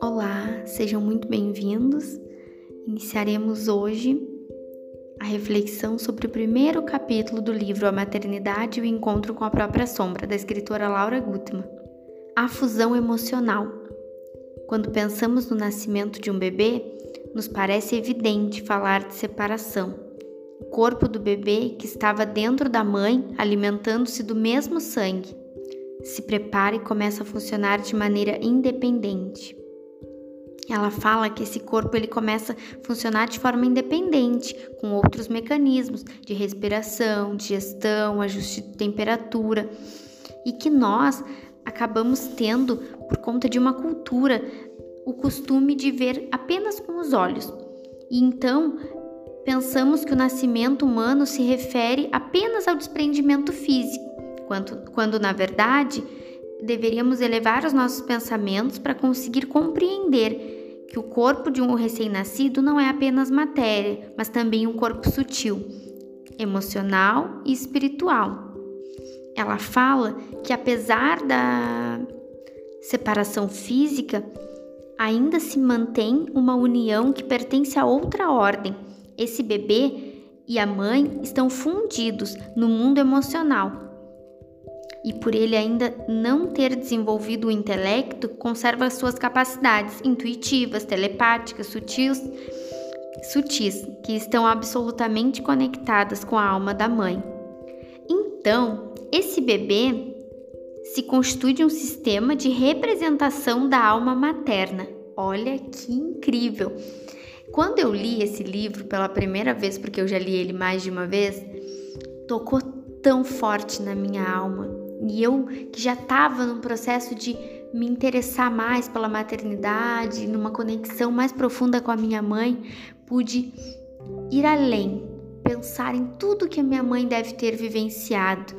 Olá, sejam muito bem-vindos. Iniciaremos hoje a reflexão sobre o primeiro capítulo do livro A Maternidade e o Encontro com a Própria Sombra, da escritora Laura Gutmann. A fusão emocional. Quando pensamos no nascimento de um bebê, nos parece evidente falar de separação o corpo do bebê que estava dentro da mãe, alimentando-se do mesmo sangue, se prepara e começa a funcionar de maneira independente. Ela fala que esse corpo ele começa a funcionar de forma independente, com outros mecanismos de respiração, digestão, ajuste de temperatura, e que nós acabamos tendo, por conta de uma cultura, o costume de ver apenas com os olhos. E então pensamos que o nascimento humano se refere apenas ao desprendimento físico, quando, quando na verdade deveríamos elevar os nossos pensamentos para conseguir compreender que o corpo de um recém-nascido não é apenas matéria, mas também um corpo sutil, emocional e espiritual. Ela fala que apesar da separação física, ainda se mantém uma união que pertence a outra ordem esse bebê e a mãe estão fundidos no mundo emocional. E por ele ainda não ter desenvolvido o intelecto, conserva suas capacidades intuitivas, telepáticas, sutis, sutis, que estão absolutamente conectadas com a alma da mãe. Então, esse bebê se constitui de um sistema de representação da alma materna. Olha que incrível! Quando eu li esse livro pela primeira vez, porque eu já li ele mais de uma vez, tocou tão forte na minha alma. E eu, que já estava num processo de me interessar mais pela maternidade, numa conexão mais profunda com a minha mãe, pude ir além, pensar em tudo que a minha mãe deve ter vivenciado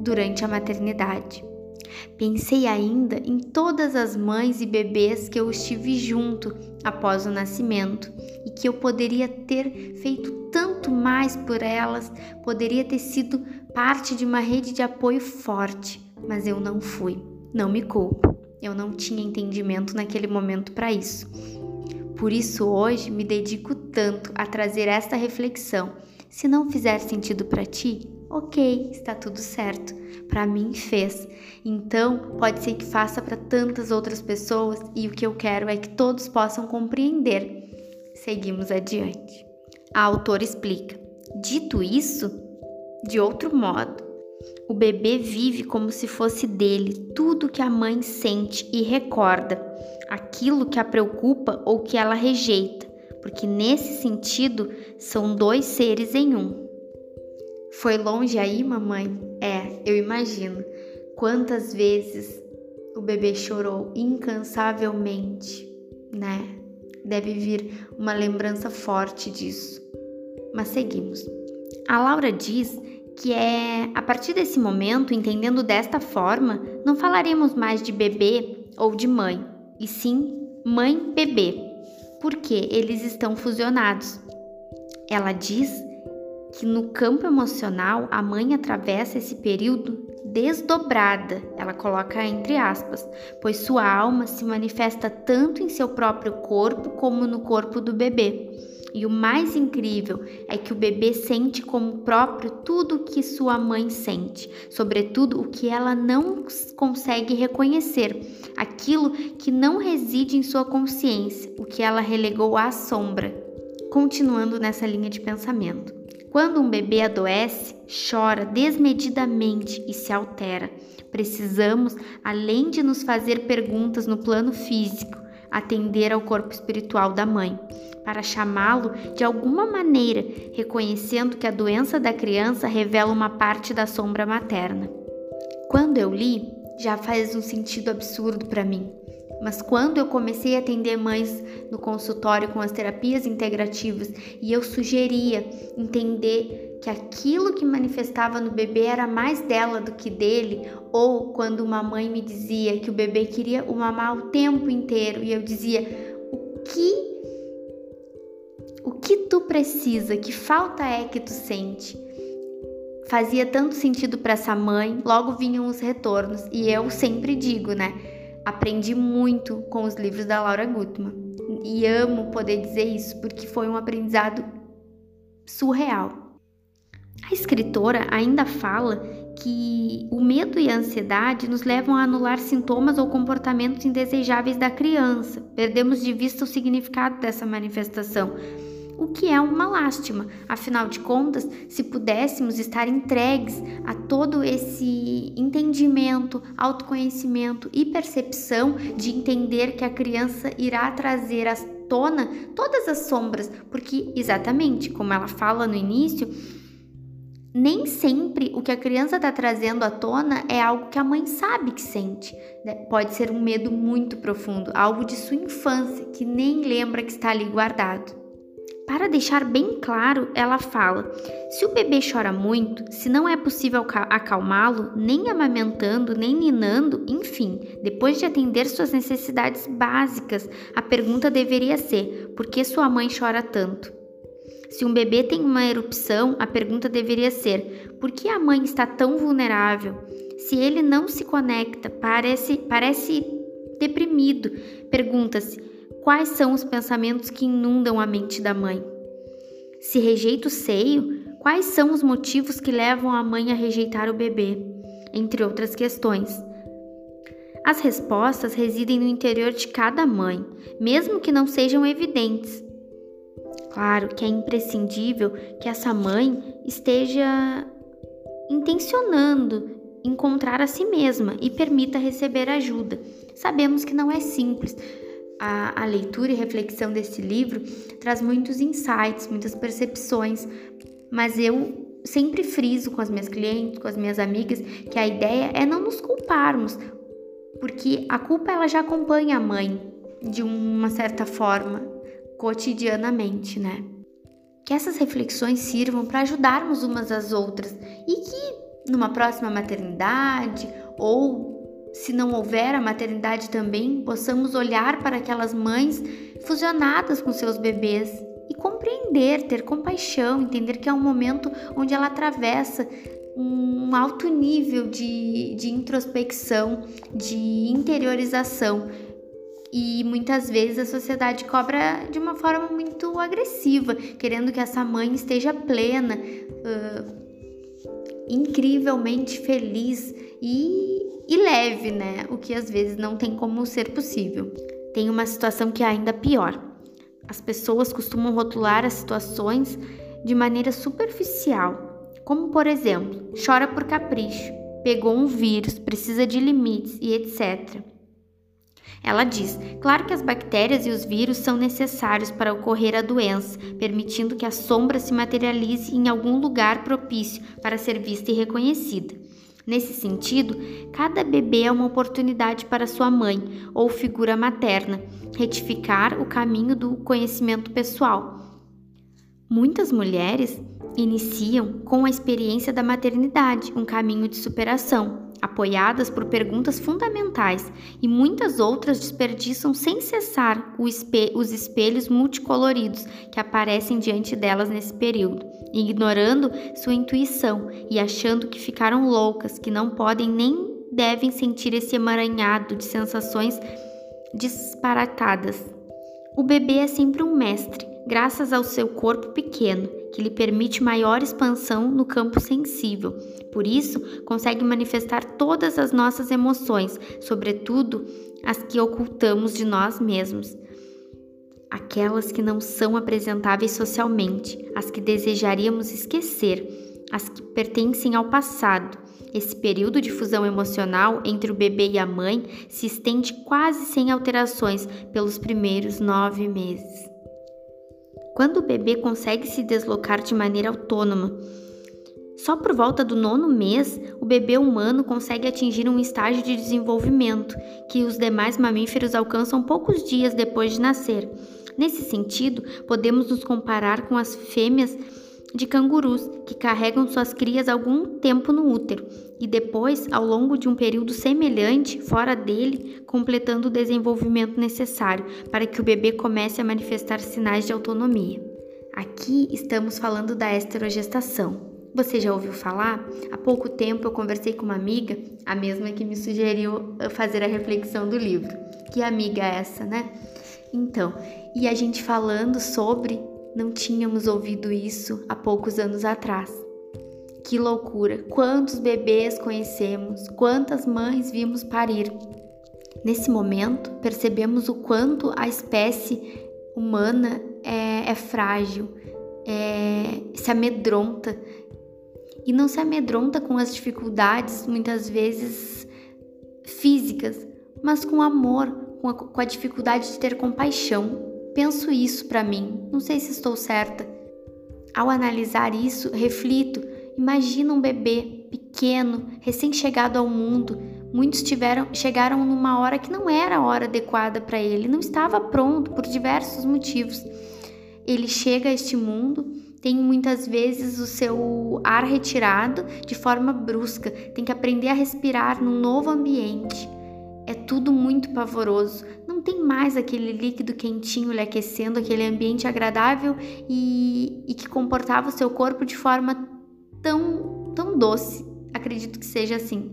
durante a maternidade. Pensei ainda em todas as mães e bebês que eu estive junto após o nascimento e que eu poderia ter feito tanto mais por elas, poderia ter sido parte de uma rede de apoio forte, mas eu não fui. Não me culpo, eu não tinha entendimento naquele momento para isso. Por isso, hoje me dedico tanto a trazer esta reflexão. Se não fizer sentido para ti, ok, está tudo certo. Para mim fez. Então, pode ser que faça para tantas outras pessoas e o que eu quero é que todos possam compreender. Seguimos adiante. A autora explica: Dito isso, de outro modo, o bebê vive como se fosse dele tudo que a mãe sente e recorda, aquilo que a preocupa ou que ela rejeita, porque nesse sentido são dois seres em um. Foi longe aí, mamãe? É, eu imagino. Quantas vezes o bebê chorou incansavelmente, né? Deve vir uma lembrança forte disso. Mas seguimos. A Laura diz que é a partir desse momento, entendendo desta forma, não falaremos mais de bebê ou de mãe, e sim mãe-bebê, porque eles estão fusionados. Ela diz que no campo emocional a mãe atravessa esse período desdobrada, ela coloca entre aspas, pois sua alma se manifesta tanto em seu próprio corpo como no corpo do bebê. E o mais incrível é que o bebê sente como próprio tudo o que sua mãe sente, sobretudo o que ela não consegue reconhecer, aquilo que não reside em sua consciência, o que ela relegou à sombra. Continuando nessa linha de pensamento. Quando um bebê adoece, chora desmedidamente e se altera. Precisamos, além de nos fazer perguntas no plano físico, atender ao corpo espiritual da mãe, para chamá-lo de alguma maneira, reconhecendo que a doença da criança revela uma parte da sombra materna. Quando eu li, já faz um sentido absurdo para mim. Mas quando eu comecei a atender mães no consultório com as terapias integrativas e eu sugeria entender que aquilo que manifestava no bebê era mais dela do que dele, ou quando uma mãe me dizia que o bebê queria o mamar o tempo inteiro e eu dizia: "O que o que tu precisa? Que falta é que tu sente?" fazia tanto sentido para essa mãe, logo vinham os retornos. E eu sempre digo, né? Aprendi muito com os livros da Laura Gutman. E amo poder dizer isso, porque foi um aprendizado surreal. A escritora ainda fala que o medo e a ansiedade nos levam a anular sintomas ou comportamentos indesejáveis da criança. Perdemos de vista o significado dessa manifestação o que é uma lástima. Afinal de contas, se pudéssemos estar entregues a todo esse entendimento, autoconhecimento e percepção de entender que a criança irá trazer à tona todas as sombras, porque exatamente como ela fala no início, nem sempre o que a criança está trazendo à tona é algo que a mãe sabe que sente. Né? Pode ser um medo muito profundo, algo de sua infância que nem lembra que está ali guardado. Para deixar bem claro, ela fala: se o bebê chora muito, se não é possível acalmá-lo, nem amamentando, nem ninando, enfim, depois de atender suas necessidades básicas, a pergunta deveria ser: por que sua mãe chora tanto? Se um bebê tem uma erupção, a pergunta deveria ser: por que a mãe está tão vulnerável? Se ele não se conecta, parece, parece deprimido, pergunta-se: Quais são os pensamentos que inundam a mente da mãe? Se rejeita o seio, quais são os motivos que levam a mãe a rejeitar o bebê? Entre outras questões. As respostas residem no interior de cada mãe, mesmo que não sejam evidentes. Claro que é imprescindível que essa mãe esteja intencionando encontrar a si mesma e permita receber ajuda. Sabemos que não é simples, a, a leitura e reflexão desse livro traz muitos insights, muitas percepções, mas eu sempre friso com as minhas clientes, com as minhas amigas, que a ideia é não nos culparmos, porque a culpa ela já acompanha a mãe de uma certa forma, cotidianamente, né? Que essas reflexões sirvam para ajudarmos umas às outras e que numa próxima maternidade ou se não houver a maternidade também, possamos olhar para aquelas mães fusionadas com seus bebês e compreender, ter compaixão, entender que é um momento onde ela atravessa um alto nível de, de introspecção, de interiorização. E muitas vezes a sociedade cobra de uma forma muito agressiva, querendo que essa mãe esteja plena, uh, incrivelmente feliz e e leve, né? O que às vezes não tem como ser possível. Tem uma situação que é ainda pior. As pessoas costumam rotular as situações de maneira superficial, como por exemplo, chora por capricho, pegou um vírus, precisa de limites e etc. Ela diz: claro que as bactérias e os vírus são necessários para ocorrer a doença, permitindo que a sombra se materialize em algum lugar propício para ser vista e reconhecida. Nesse sentido, cada bebê é uma oportunidade para sua mãe ou figura materna retificar o caminho do conhecimento pessoal. Muitas mulheres iniciam com a experiência da maternidade um caminho de superação, apoiadas por perguntas fundamentais, e muitas outras desperdiçam sem cessar os espelhos multicoloridos que aparecem diante delas nesse período ignorando sua intuição e achando que ficaram loucas, que não podem nem devem sentir esse emaranhado de sensações disparatadas. O bebê é sempre um mestre, graças ao seu corpo pequeno, que lhe permite maior expansão no campo sensível. Por isso, consegue manifestar todas as nossas emoções, sobretudo as que ocultamos de nós mesmos aquelas que não são apresentáveis socialmente, as que desejaríamos esquecer, as que pertencem ao passado. Esse período de fusão emocional entre o bebê e a mãe se estende quase sem alterações pelos primeiros nove meses. Quando o bebê consegue se deslocar de maneira autônoma, só por volta do nono mês, o bebê humano consegue atingir um estágio de desenvolvimento que os demais mamíferos alcançam poucos dias depois de nascer. Nesse sentido, podemos nos comparar com as fêmeas de cangurus, que carregam suas crias algum tempo no útero e depois, ao longo de um período semelhante, fora dele, completando o desenvolvimento necessário para que o bebê comece a manifestar sinais de autonomia. Aqui estamos falando da esterogestação. Você já ouviu falar? Há pouco tempo eu conversei com uma amiga, a mesma que me sugeriu fazer a reflexão do livro. Que amiga é essa, né? Então, e a gente falando sobre, não tínhamos ouvido isso há poucos anos atrás. Que loucura! Quantos bebês conhecemos, quantas mães vimos parir. Nesse momento, percebemos o quanto a espécie humana é, é frágil, é, se amedronta e não se amedronta com as dificuldades, muitas vezes físicas, mas com amor, com a, com a dificuldade de ter compaixão. Penso isso para mim, não sei se estou certa. Ao analisar isso, reflito, imagina um bebê pequeno, recém-chegado ao mundo. Muitos tiveram, chegaram numa hora que não era a hora adequada para ele, não estava pronto por diversos motivos. Ele chega a este mundo tem muitas vezes o seu ar retirado de forma brusca, tem que aprender a respirar num novo ambiente. É tudo muito pavoroso. Não tem mais aquele líquido quentinho lhe aquecendo, aquele ambiente agradável e, e que comportava o seu corpo de forma tão, tão doce. Acredito que seja assim.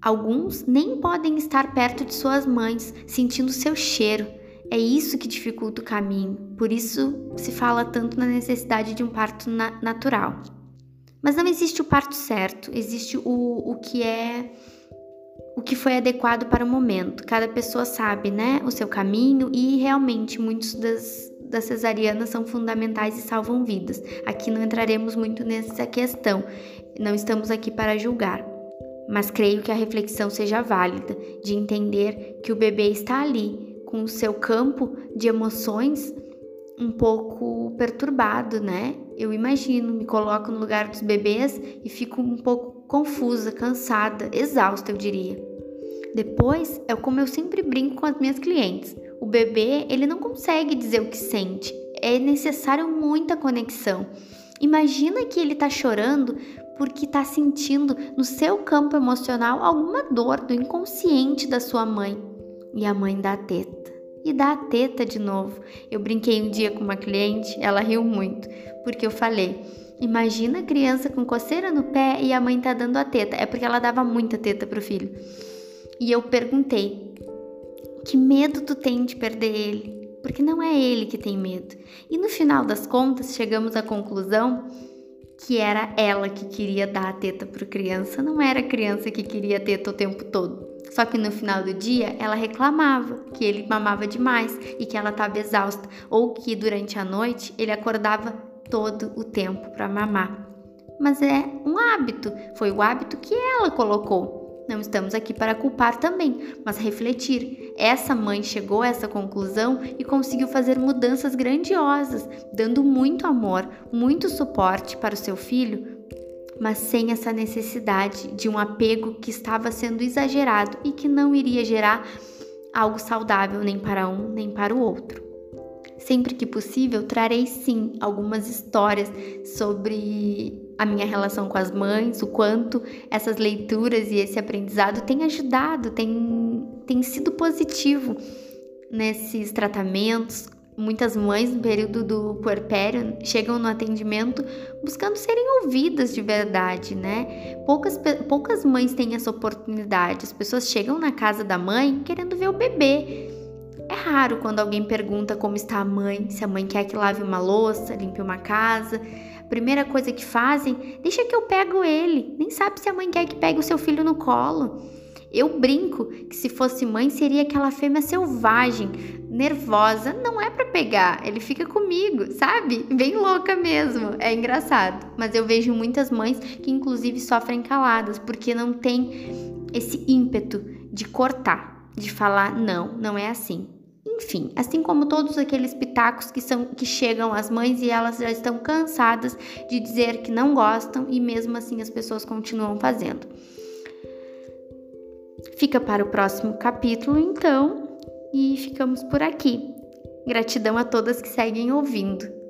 Alguns nem podem estar perto de suas mães, sentindo seu cheiro é isso que dificulta o caminho, por isso se fala tanto na necessidade de um parto na natural. Mas não existe o parto certo, existe o, o que é o que foi adequado para o momento. Cada pessoa sabe, né, o seu caminho e realmente muitos das, das cesarianas são fundamentais e salvam vidas. Aqui não entraremos muito nessa questão, não estamos aqui para julgar. Mas creio que a reflexão seja válida, de entender que o bebê está ali, com o seu campo de emoções um pouco perturbado, né? Eu imagino, me coloco no lugar dos bebês e fico um pouco confusa, cansada, exausta, eu diria. Depois, é como eu sempre brinco com as minhas clientes. O bebê, ele não consegue dizer o que sente. É necessário muita conexão. Imagina que ele tá chorando porque tá sentindo no seu campo emocional alguma dor do inconsciente da sua mãe. E a mãe dá teta e dá a teta de novo. Eu brinquei um dia com uma cliente, ela riu muito, porque eu falei: Imagina a criança com coceira no pé e a mãe tá dando a teta. É porque ela dava muita teta pro filho. E eu perguntei: Que medo tu tem de perder ele? Porque não é ele que tem medo. E no final das contas, chegamos à conclusão que era ela que queria dar a teta pro criança, não era a criança que queria a teta o tempo todo. Só que no final do dia ela reclamava que ele mamava demais e que ela estava exausta, ou que durante a noite ele acordava todo o tempo para mamar. Mas é um hábito, foi o hábito que ela colocou. Não estamos aqui para culpar também, mas refletir. Essa mãe chegou a essa conclusão e conseguiu fazer mudanças grandiosas, dando muito amor, muito suporte para o seu filho mas sem essa necessidade de um apego que estava sendo exagerado e que não iria gerar algo saudável nem para um nem para o outro. Sempre que possível, trarei sim algumas histórias sobre a minha relação com as mães, o quanto essas leituras e esse aprendizado têm ajudado, tem, tem sido positivo nesses tratamentos, Muitas mães no período do puerpério chegam no atendimento buscando serem ouvidas de verdade, né? Poucas, poucas mães têm essa oportunidade. As pessoas chegam na casa da mãe querendo ver o bebê. É raro quando alguém pergunta como está a mãe, se a mãe quer que lave uma louça, limpe uma casa. Primeira coisa que fazem, deixa que eu pego ele. Nem sabe se a mãe quer que pegue o seu filho no colo. Eu brinco que se fosse mãe seria aquela fêmea selvagem, nervosa, não é para pegar, ele fica comigo, sabe? Bem louca mesmo. É engraçado, mas eu vejo muitas mães que inclusive sofrem caladas porque não tem esse ímpeto de cortar, de falar não, não é assim. Enfim, assim como todos aqueles pitacos que são que chegam às mães e elas já estão cansadas de dizer que não gostam e mesmo assim as pessoas continuam fazendo. Fica para o próximo capítulo, então, e ficamos por aqui. Gratidão a todas que seguem ouvindo.